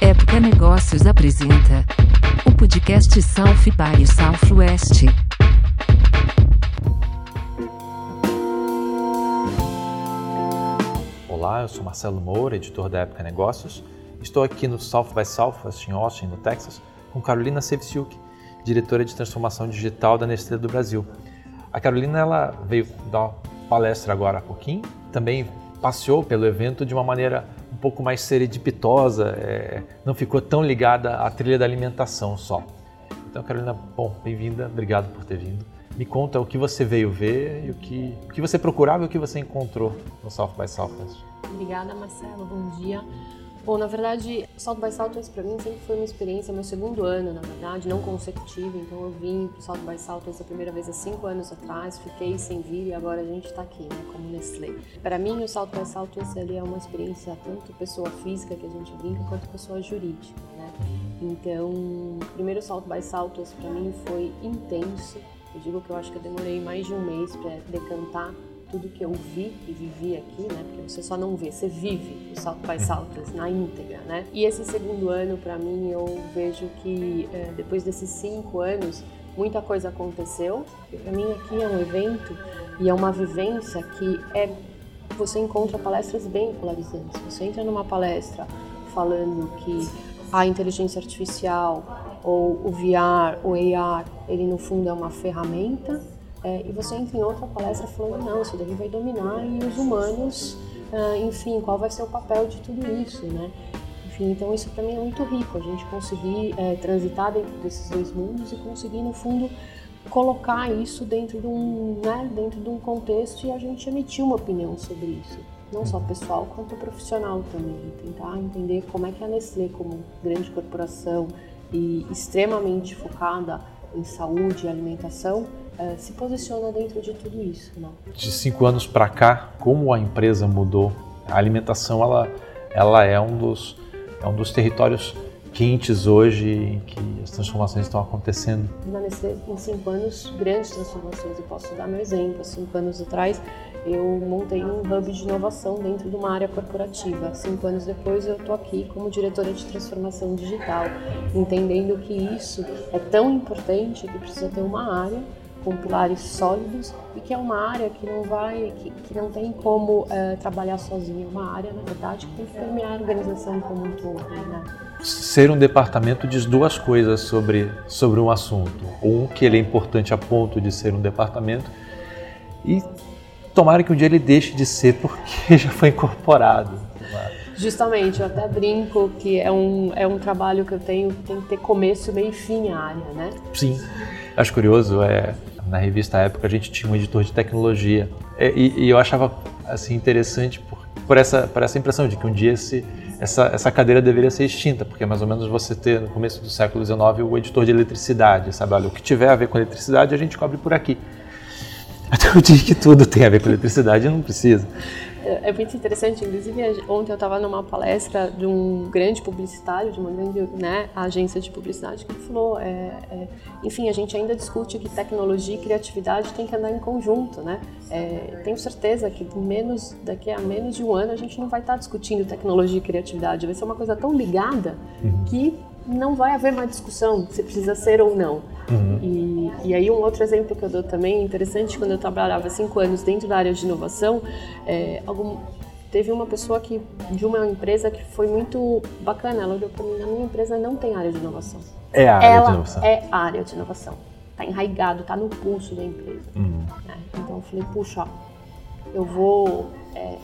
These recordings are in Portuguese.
Época Negócios apresenta o podcast South by Southwest. Olá, eu sou Marcelo Moura, editor da Época Negócios. Estou aqui no South by Southwest em Austin, no Texas, com Carolina Sevciuk, diretora de transformação digital da Nestlé do Brasil. A Carolina ela veio dar uma palestra agora há pouquinho, também passeou pelo evento de uma maneira pouco mais serendipitosa, é, não ficou tão ligada à trilha da alimentação só. Então, Carolina, bom, bem-vinda, obrigado por ter vindo. Me conta o que você veio ver e o que, o que você procurava e o que você encontrou no South by Southwest. Obrigada, Marcelo, bom dia. Bom, na verdade, Salto by Southwest para mim sempre foi uma experiência, meu segundo ano, na verdade, não consecutivo. Então eu vim para Salto by Southwest a primeira vez há cinco anos atrás, fiquei sem vir e agora a gente está aqui, né, como Nestlé. Para mim, o Salto by ele é uma experiência tanto pessoa física que a gente brinca quanto pessoa jurídica, né? Então, o primeiro Salto by Southwest para mim foi intenso. Eu digo que eu acho que eu demorei mais de um mês para decantar tudo que eu vi e vivi aqui, né? Porque você só não vê, você vive o salto by saltos na íntegra, né? E esse segundo ano, para mim, eu vejo que é, depois desses cinco anos, muita coisa aconteceu. Para mim aqui é um evento e é uma vivência que é você encontra palestras bem polarizantes. Você entra numa palestra falando que a inteligência artificial ou o VR, o AR, ele no fundo é uma ferramenta é, e você entra em outra palestra falando, não, isso daí vai dominar e os humanos, ah, enfim, qual vai ser o papel de tudo isso, né? Enfim, então isso para mim é muito rico, a gente conseguir é, transitar dentro desses dois mundos e conseguir, no fundo, colocar isso dentro de um, né, dentro de um contexto e a gente emitir uma opinião sobre isso. Não só pessoal, quanto profissional também. Tentar entender como é que a Nestlé, como grande corporação e extremamente focada em saúde e alimentação, uh, se posiciona dentro de tudo isso. Né? De cinco anos para cá, como a empresa mudou? A alimentação ela, ela é um dos é um dos territórios quentes hoje em que as transformações estão acontecendo? Na Nestlé, em cinco anos, grandes transformações. Eu posso dar meu exemplo. Cinco anos atrás, eu montei um hub de inovação dentro de uma área corporativa. Cinco anos depois, eu estou aqui como diretora de transformação digital, entendendo que isso é tão importante que precisa ter uma área com pilares sólidos e que é uma área que não vai, que, que não tem como é, trabalhar sozinha, é uma área, na verdade, que tem que permear a organização como um todo, né? Ser um departamento diz duas coisas sobre, sobre um assunto. Um, que ele é importante a ponto de ser um departamento e tomara que um dia ele deixe de ser porque já foi incorporado. Justamente, eu até brinco que é um, é um trabalho que eu tenho que tem que ter começo, meio e fim a área, né? Sim. Acho curioso, é, na revista época a gente tinha um editor de tecnologia é, e, e eu achava assim interessante por, por, essa, por essa impressão de que um dia esse, essa, essa cadeira deveria ser extinta, porque mais ou menos você ter no começo do século XIX o editor de eletricidade, sabe? Olha, o que tiver a ver com eletricidade a gente cobre por aqui. Até o dia que tudo tem a ver com eletricidade não precisa é muito interessante, inclusive ontem eu estava numa palestra de um grande publicitário, de uma grande né, agência de publicidade, que falou, é, é, enfim, a gente ainda discute que tecnologia e criatividade tem que andar em conjunto, né? É, tenho certeza que menos, daqui a menos de um ano a gente não vai estar discutindo tecnologia e criatividade, vai ser uma coisa tão ligada uhum. que não vai haver mais discussão se precisa ser ou não. Uhum. E, e, aí um outro exemplo que eu dou também interessante, quando eu trabalhava cinco anos dentro da área de inovação, é, algum, teve uma pessoa que de uma empresa que foi muito bacana, ela olhou para mim, na minha empresa não tem área de inovação. É a área ela de inovação. é a área de inovação. Está enraigado, está no pulso da empresa. Uhum. Né? Então eu falei, puxa, eu vou é,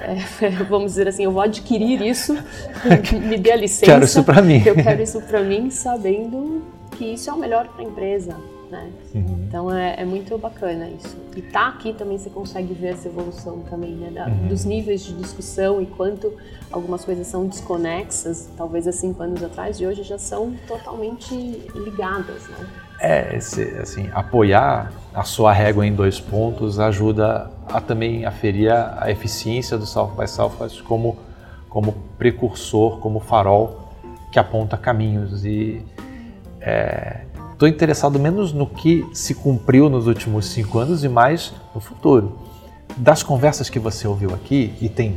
é, vamos dizer assim, eu vou adquirir isso, me dê a licença. Quero isso para mim. Eu quero isso para mim, sabendo que isso é o melhor para a empresa. Né? Uhum. Então é, é, muito bacana isso. E tá aqui também você consegue ver essa evolução também, né? Da, uhum. Dos níveis de discussão e quanto algumas coisas são desconexas, talvez há cinco anos atrás, e hoje já são totalmente ligadas, né? É, esse, assim, apoiar a sua régua em dois pontos ajuda a também aferir a eficiência do South by Southwest como, como precursor, como farol que aponta caminhos. E estou é, interessado menos no que se cumpriu nos últimos cinco anos e mais no futuro. Das conversas que você ouviu aqui, e tem,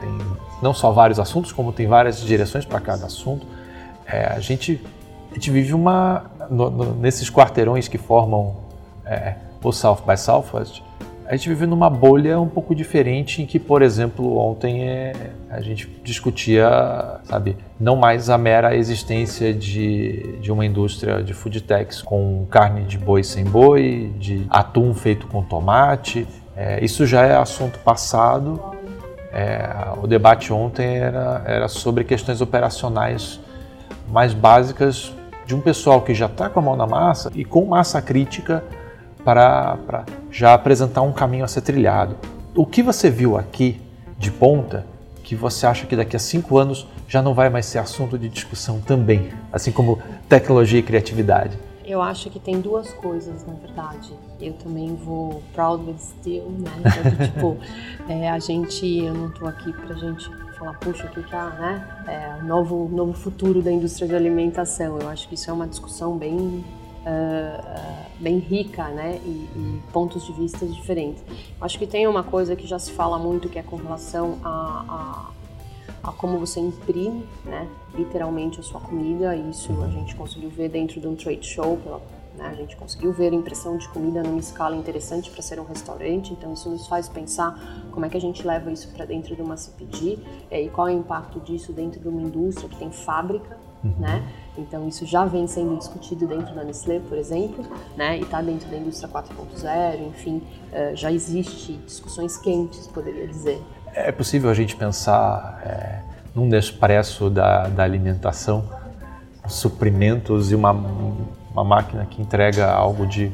tem não só vários assuntos, como tem várias direções para cada assunto. É, a, gente, a gente vive uma. No, no, nesses quarteirões que formam é, o South by Southwest, a gente vive numa bolha um pouco diferente em que, por exemplo, ontem é, a gente discutia, sabe, não mais a mera existência de, de uma indústria de food techs com carne de boi sem boi, de atum feito com tomate. É, isso já é assunto passado. É, o debate ontem era, era sobre questões operacionais mais básicas de um pessoal que já está com a mão na massa e com massa crítica para, para já apresentar um caminho a ser trilhado. O que você viu aqui de ponta que você acha que daqui a cinco anos já não vai mais ser assunto de discussão também, assim como tecnologia e criatividade? Eu acho que tem duas coisas, na verdade. Eu também vou proud with still, né? Então, tipo, é, a gente, eu não estou aqui para a gente falar, puxa, o que que é, né? É, novo, novo futuro da indústria de alimentação. Eu acho que isso é uma discussão bem uh, bem rica, né, e, e, pontos de vista diferentes. Acho que tem uma coisa que já se fala muito que é com relação a, a, a como você imprime, né, literalmente a sua comida. Isso a gente conseguiu ver dentro de um trade show. Pela, né, a gente conseguiu ver a impressão de comida numa escala interessante para ser um restaurante. Então isso nos faz pensar como é que a gente leva isso para dentro de uma CPG e qual é o impacto disso dentro de uma indústria que tem fábrica, uhum. né? Então isso já vem sendo discutido dentro da Nestlé, por exemplo, né? E está dentro da indústria 4.0, enfim, uh, já existe discussões quentes, poderia dizer. É possível a gente pensar é, num Nespresso da, da alimentação, suprimentos e uma, uma máquina que entrega algo de,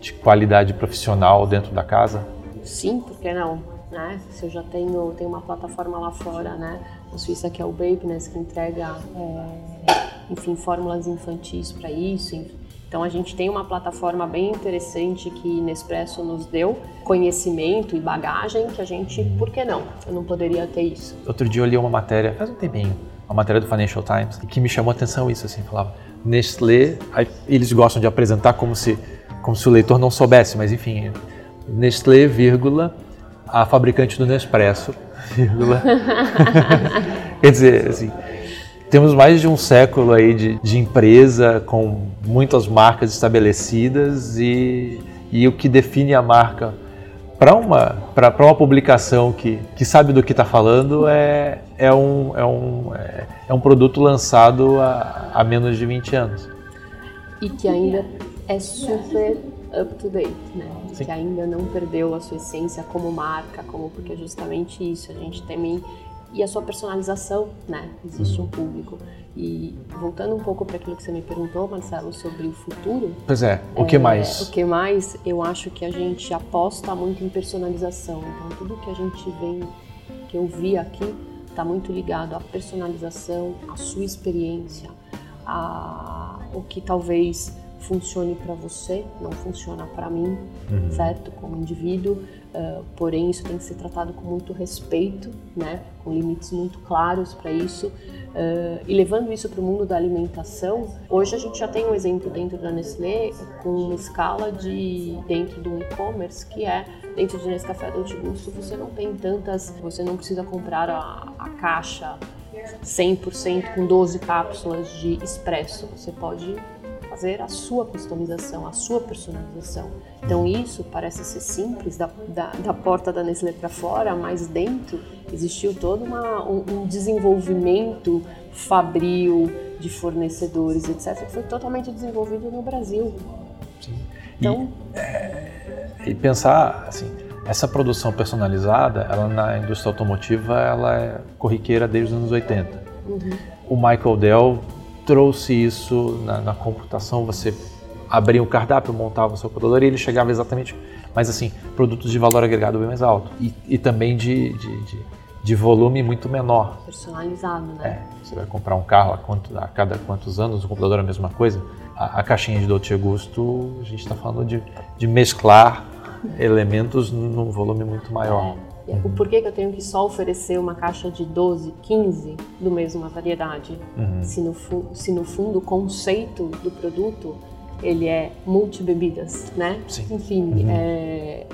de qualidade profissional dentro da casa? Sim, por que não? Né? Se eu já tenho, tenho uma plataforma lá fora, né? Na Suíça que é o Babeness, que entrega é, enfim, fórmulas infantis para isso. Então a gente tem uma plataforma bem interessante que Nespresso nos deu, conhecimento e bagagem que a gente, por que não? Eu não poderia ter isso. Outro dia eu li uma matéria, faz um tempinho, uma matéria do Financial Times, que me chamou a atenção isso, assim, falava, Nestlé, eles gostam de apresentar como se, como se o leitor não soubesse, mas enfim, Nestlé, vírgula, a fabricante do Nespresso, vírgula. Quer dizer, assim, temos mais de um século aí de, de empresa com muitas marcas estabelecidas e, e o que define a marca para uma, uma publicação que, que sabe do que está falando é, é, um, é, um, é, um produto lançado há, há menos de 20 anos. E que ainda é super up to date, né? Que ainda não perdeu a sua essência como marca, como porque justamente isso. A gente também e a sua personalização, né? Existe um público. E voltando um pouco para aquilo que você me perguntou, Marcelo, sobre o futuro. Pois é, o que é, mais? O que mais? Eu acho que a gente aposta muito em personalização. Então, tudo que a gente vem, que eu vi aqui, está muito ligado à personalização, à sua experiência, a o que talvez funcione para você, não funciona para mim, uhum. certo? Como indivíduo, uh, porém isso tem que ser tratado com muito respeito, né? Com limites muito claros para isso. Uh, e levando isso para o mundo da alimentação, hoje a gente já tem um exemplo dentro da Nestlé com uma escala de dentro do e-commerce que é dentro de Nescafé Dolce Gusto você não tem tantas, você não precisa comprar a, a caixa 100% com 12 cápsulas de expresso. Você pode fazer a sua customização, a sua personalização. Então isso parece ser simples da, da, da porta da Nestlé para fora, mas dentro existiu todo uma, um, um, desenvolvimento fabril de fornecedores, etc., que foi totalmente desenvolvido no Brasil. Sim. Então, e, é, e pensar assim, essa produção personalizada, ela na indústria automotiva, ela é corriqueira desde os anos 80. Uhum. O Michael Dell trouxe isso na, na computação, você abria o cardápio, montava o seu computador e ele chegava exatamente, mas assim, produtos de valor agregado bem mais alto e, e também de, de, de, de, volume muito menor. Personalizado, né? É, você vai comprar um carro a, quanto, a cada quantos anos, o computador é a mesma coisa. A, a caixinha de Dolce Gusto, a gente está falando de, de mesclar elementos num volume muito maior. É. O porquê que eu tenho que só oferecer uma caixa de 12, 15 do mesma variedade? Uhum. Se, no, se no fundo o conceito do produto ele é multibebidas, né? Sim. Enfim, uhum. é,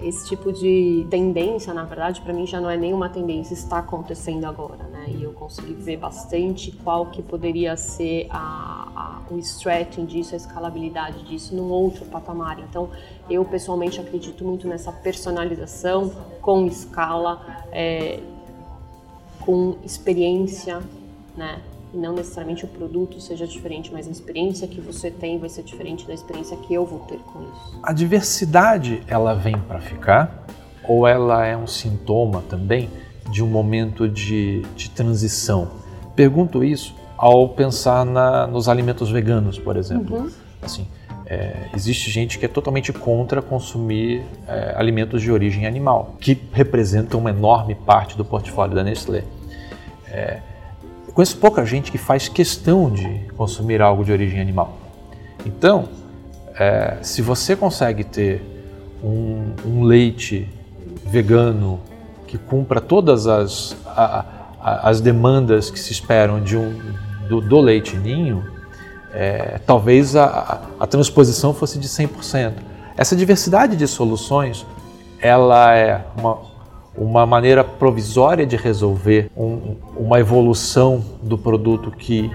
esse tipo de tendência, na verdade, para mim já não é nenhuma tendência, está acontecendo agora? E eu consegui ver bastante qual que poderia ser a, a, o stretching disso, a escalabilidade disso num outro patamar. Então, eu pessoalmente acredito muito nessa personalização com escala, é, com experiência, né? E não necessariamente o produto seja diferente, mas a experiência que você tem vai ser diferente da experiência que eu vou ter com isso. A diversidade, ela vem para ficar? Ou ela é um sintoma também de um momento de, de transição? Pergunto isso ao pensar na, nos alimentos veganos, por exemplo. Uhum. Assim, é, existe gente que é totalmente contra consumir é, alimentos de origem animal, que representam uma enorme parte do portfólio da Nestlé. É, conheço pouca gente que faz questão de consumir algo de origem animal. Então, é, se você consegue ter um, um, leite vegano que cumpra todas as, a, a, as demandas que se esperam de um, do, do leite ninho, é, talvez a, a, transposição fosse de 100%. Essa diversidade de soluções, ela é uma, uma maneira provisória de resolver um, uma evolução do produto que,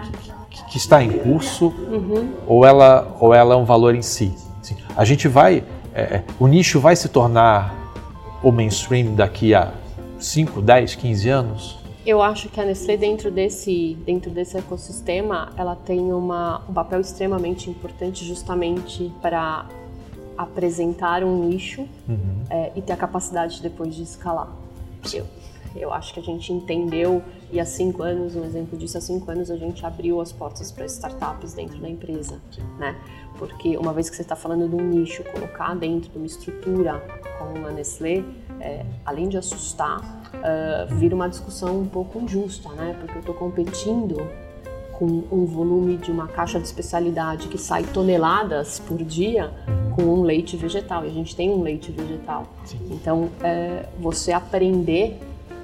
que, que está em curso uhum. ou, ela, ou ela é um valor em si. Assim, a gente vai, é, é o nicho vai se tornar o mainstream daqui a 5, 10, 15 anos? Eu acho que a Nestlé dentro desse dentro desse ecossistema ela tem uma, um papel extremamente importante justamente para apresentar um nicho uhum. é, e ter a capacidade depois de escalar. Eu, eu acho que a gente entendeu e há cinco anos, um exemplo disso, há cinco anos a gente abriu as portas para startups dentro da empresa, né? Porque uma vez que você está falando de um nicho, colocar dentro de uma estrutura como a Nestlé, é, além de assustar, uh, vira uma discussão um pouco injusta, né? Porque eu estou competindo com um volume de uma caixa de especialidade que sai toneladas por dia com um leite vegetal. E a gente tem um leite vegetal. Sim. Então, é, você aprender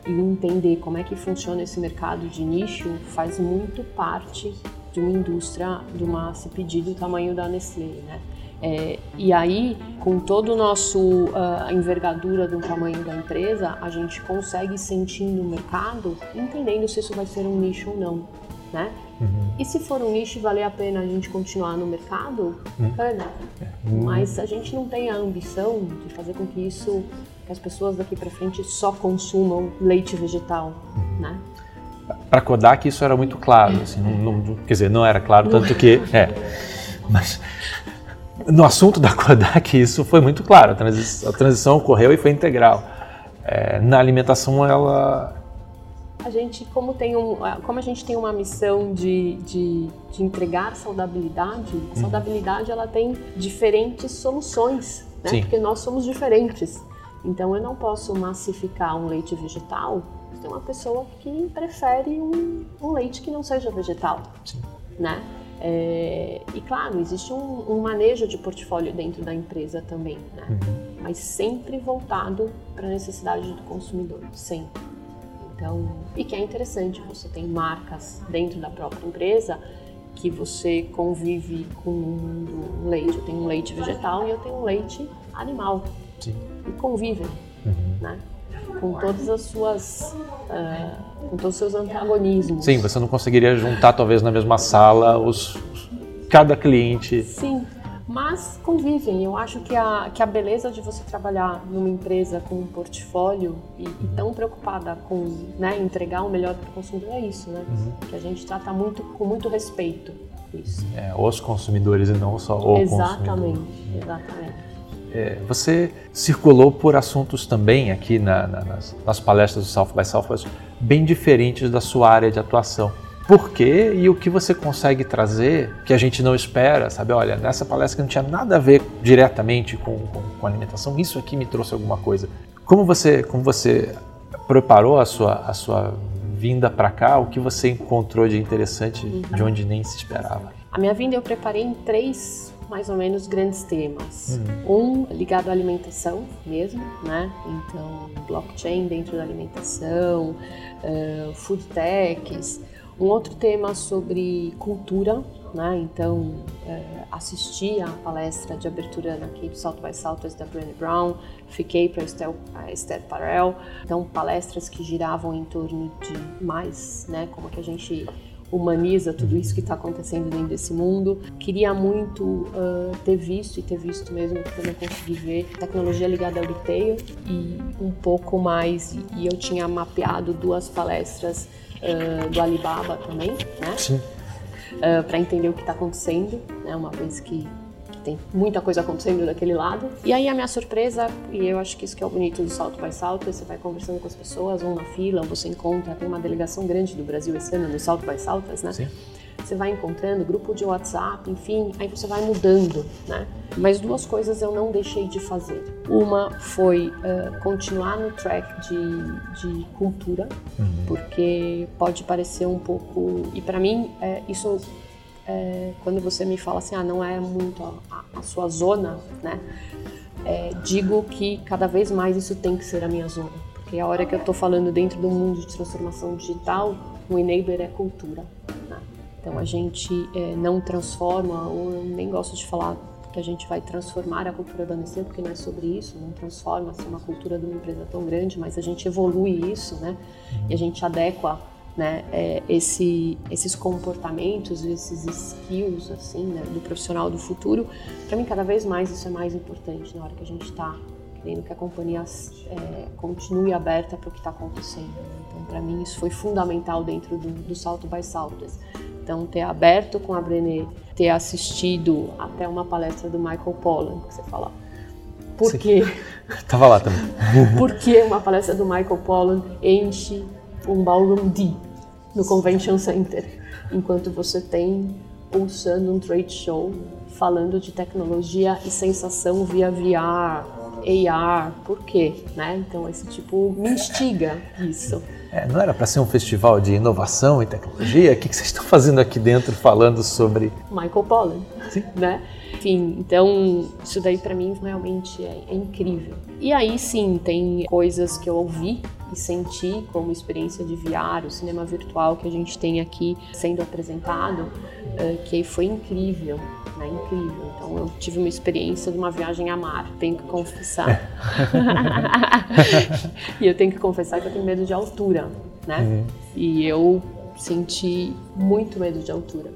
e entender como é que funciona esse mercado de nicho faz muito parte de uma indústria de uma CPD do tamanho da Nestlé, né? É, e aí, com todo o nosso uh, envergadura do tamanho da empresa, a gente consegue sentir no mercado, entendendo se isso vai ser um nicho ou não, né? Uhum. E se for um nicho e valer a pena a gente continuar no mercado, bacana. Uhum. Mas a gente não tem a ambição de fazer com que isso, que as pessoas daqui para frente só consumam leite vegetal, uhum. né? Para Kodak isso era muito claro, assim, não, não, quer dizer, não era claro tanto que, é, mas no assunto da Kodak isso foi muito claro, a transição, a transição ocorreu e foi integral. É, na alimentação ela a gente, como, tem um, como a gente tem uma missão de, de, de entregar saudabilidade, a uhum. saudabilidade ela tem diferentes soluções, né? Sim. Porque nós somos diferentes. Então eu não posso massificar um leite vegetal tem uma pessoa que prefere um, um leite que não seja vegetal, Sim. né? É, e claro, existe um, um, manejo de portfólio dentro da empresa também, né? Uhum. Mas sempre voltado para a necessidade do consumidor, sempre. Então, e que é interessante, você tem marcas dentro da própria empresa que você convive com um leite. Eu tenho um leite vegetal e eu tenho um leite animal. Sim. E convivem, uhum. né? Com todas as suas. Uh, com todos os seus antagonismos. Sim, você não conseguiria juntar, talvez, na mesma sala os, cada cliente. Sim, mas convivem. Eu acho que a, que a beleza de você trabalhar numa empresa com um portfólio e, e uhum. tão preocupada com né, entregar o melhor para o consumidor é isso, né? Uhum. Que a gente trata muito com muito respeito isso. É, os consumidores e não só o exatamente, consumidor. Exatamente. É, você circulou por assuntos também aqui na, na, nas, nas palestras do South by Southwest bem diferentes da sua área de atuação por quê e o que você consegue trazer que a gente não espera, sabe? Olha, nessa palestra que não tinha nada a ver diretamente com, com, com alimentação, isso aqui me trouxe alguma coisa. Como você, como você preparou a sua, a sua vinda para cá? O que você encontrou de interessante de onde nem se esperava? A minha vinda eu preparei em três mais ou menos grandes temas. Uhum. Um ligado à alimentação mesmo, né? Então, blockchain dentro da alimentação, uh, food techs, Um outro tema sobre cultura, né? Então, é, assisti à palestra de abertura na Cape South by Southwest da Brené Brown, fiquei para a Esther Parel, então palestras que giravam em torno de mais, né? Como que a gente humaniza tudo isso que está acontecendo dentro desse mundo. Queria muito uh, ter visto e ter visto mesmo que eu não consegui ver tecnologia ligada ao retail e um pouco mais. E eu tinha mapeado duas palestras uh, do Alibaba também, né? Sim. Uh, para entender o que está acontecendo, né? Uma vez que tem muita coisa acontecendo daquele lado. E aí a minha surpresa, e eu acho que isso que é o bonito do salto by salto, você vai conversando com as pessoas, ou na fila, ou você encontra, tem uma delegação grande do Brasil esse ano no salto by saltas, né? Sim. Você vai encontrando grupo de WhatsApp, enfim, aí você vai mudando, né? Mas duas coisas eu não deixei de fazer. Uma foi uh, continuar no track de, de cultura, uhum. porque pode parecer um pouco. E para mim, é, isso é, quando você me fala assim, ah, não é muito a, a sua zona, né? É, digo que cada vez mais isso tem que ser a minha zona, porque a hora que eu estou falando dentro do mundo de transformação digital, o enabler é cultura. Né? Então a gente é, não transforma, ou eu nem gosto de falar que a gente vai transformar a cultura da Nestlé, porque não é sobre isso, não transforma se uma cultura de uma empresa tão grande, mas a gente evolui isso, né? E a gente adequa né, é, esse, esses comportamentos, esses skills assim, né, do profissional do futuro, para mim cada vez mais isso é mais importante na hora que a gente está querendo que a companhia é, continue aberta para o que está acontecendo. Né? Então, para mim isso foi fundamental dentro do, do Salto by Saltos. Então, ter aberto com a Brené, ter assistido até uma palestra do Michael Pollan, que você fala, por quê? Tava lá também. por que uma palestra do Michael Pollan enche um ballroom D? No Convention Center, enquanto você tem pulsando um trade show falando de tecnologia e sensação via VR, AR, por quê? Né? Então esse tipo me instiga isso. É, não era para ser um festival de inovação e tecnologia? O que, que vocês estão fazendo aqui dentro falando sobre Michael Pollan, Sim. né? Enfim, então isso daí para mim realmente é, é incrível. E aí sim tem coisas que eu ouvi e senti como experiência de VR, o cinema virtual que a gente tem aqui sendo apresentado, eh, que foi incrível, né? Incrível. Então eu tive uma experiência de uma viagem a mar, tenho que confessar. e eu tenho que confessar que eu tenho medo de altura, né? Uhum. E eu senti muito medo de altura.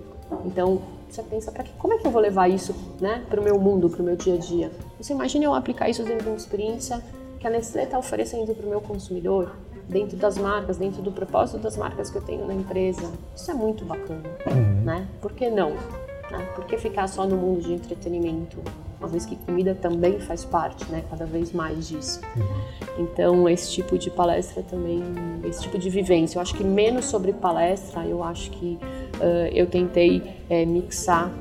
Então você pensa, para que, como é que eu vou levar isso, né, para o meu mundo, para o meu dia a dia? Você imagina eu aplicar isso dentro de uma experiência que a Nestlé está oferecendo para o meu consumidor, dentro das marcas, dentro do propósito das marcas que eu tenho na empresa. Isso é muito bacana, uhum. né? Por que não? Né? Por que ficar só no mundo de entretenimento? Uma vez que comida também faz parte, né? Cada vez mais disso. Uhum. Então, esse tipo de palestra também, esse tipo de vivência. Eu acho que menos sobre palestra, eu acho que uh, eu tentei é, mixar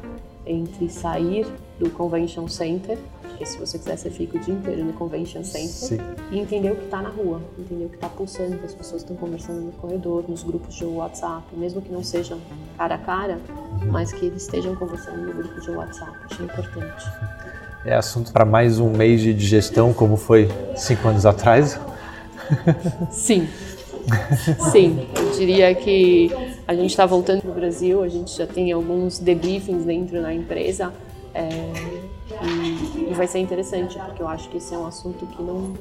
entre sair do Convention Center porque se você quiser, você fica o dia inteiro no Convention Center Sim. e entender o que está na rua, entender o que está pulsando, que as pessoas estão conversando no corredor, nos grupos de WhatsApp, mesmo que não sejam cara a cara, uhum. mas que eles estejam conversando no grupo de WhatsApp. Achei importante. É assunto para mais um mês de digestão, como foi cinco anos atrás? Sim. Sim, eu diria que a gente está voltando para o Brasil, a gente já tem alguns debriefings dentro da empresa. É, e, e vai ser interessante, porque eu acho que esse é um assunto que não.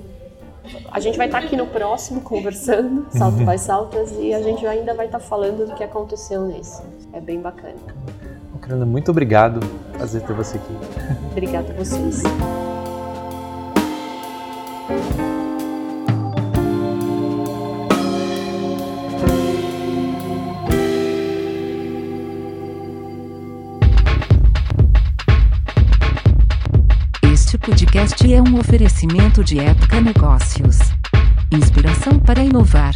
A gente vai estar aqui no próximo conversando, salto vai saltas, e a gente ainda vai estar falando do que aconteceu nesse. É bem bacana. Carolina, muito obrigado. Prazer ter você aqui. Obrigada a vocês. É um oferecimento de Época Negócios. Inspiração para inovar.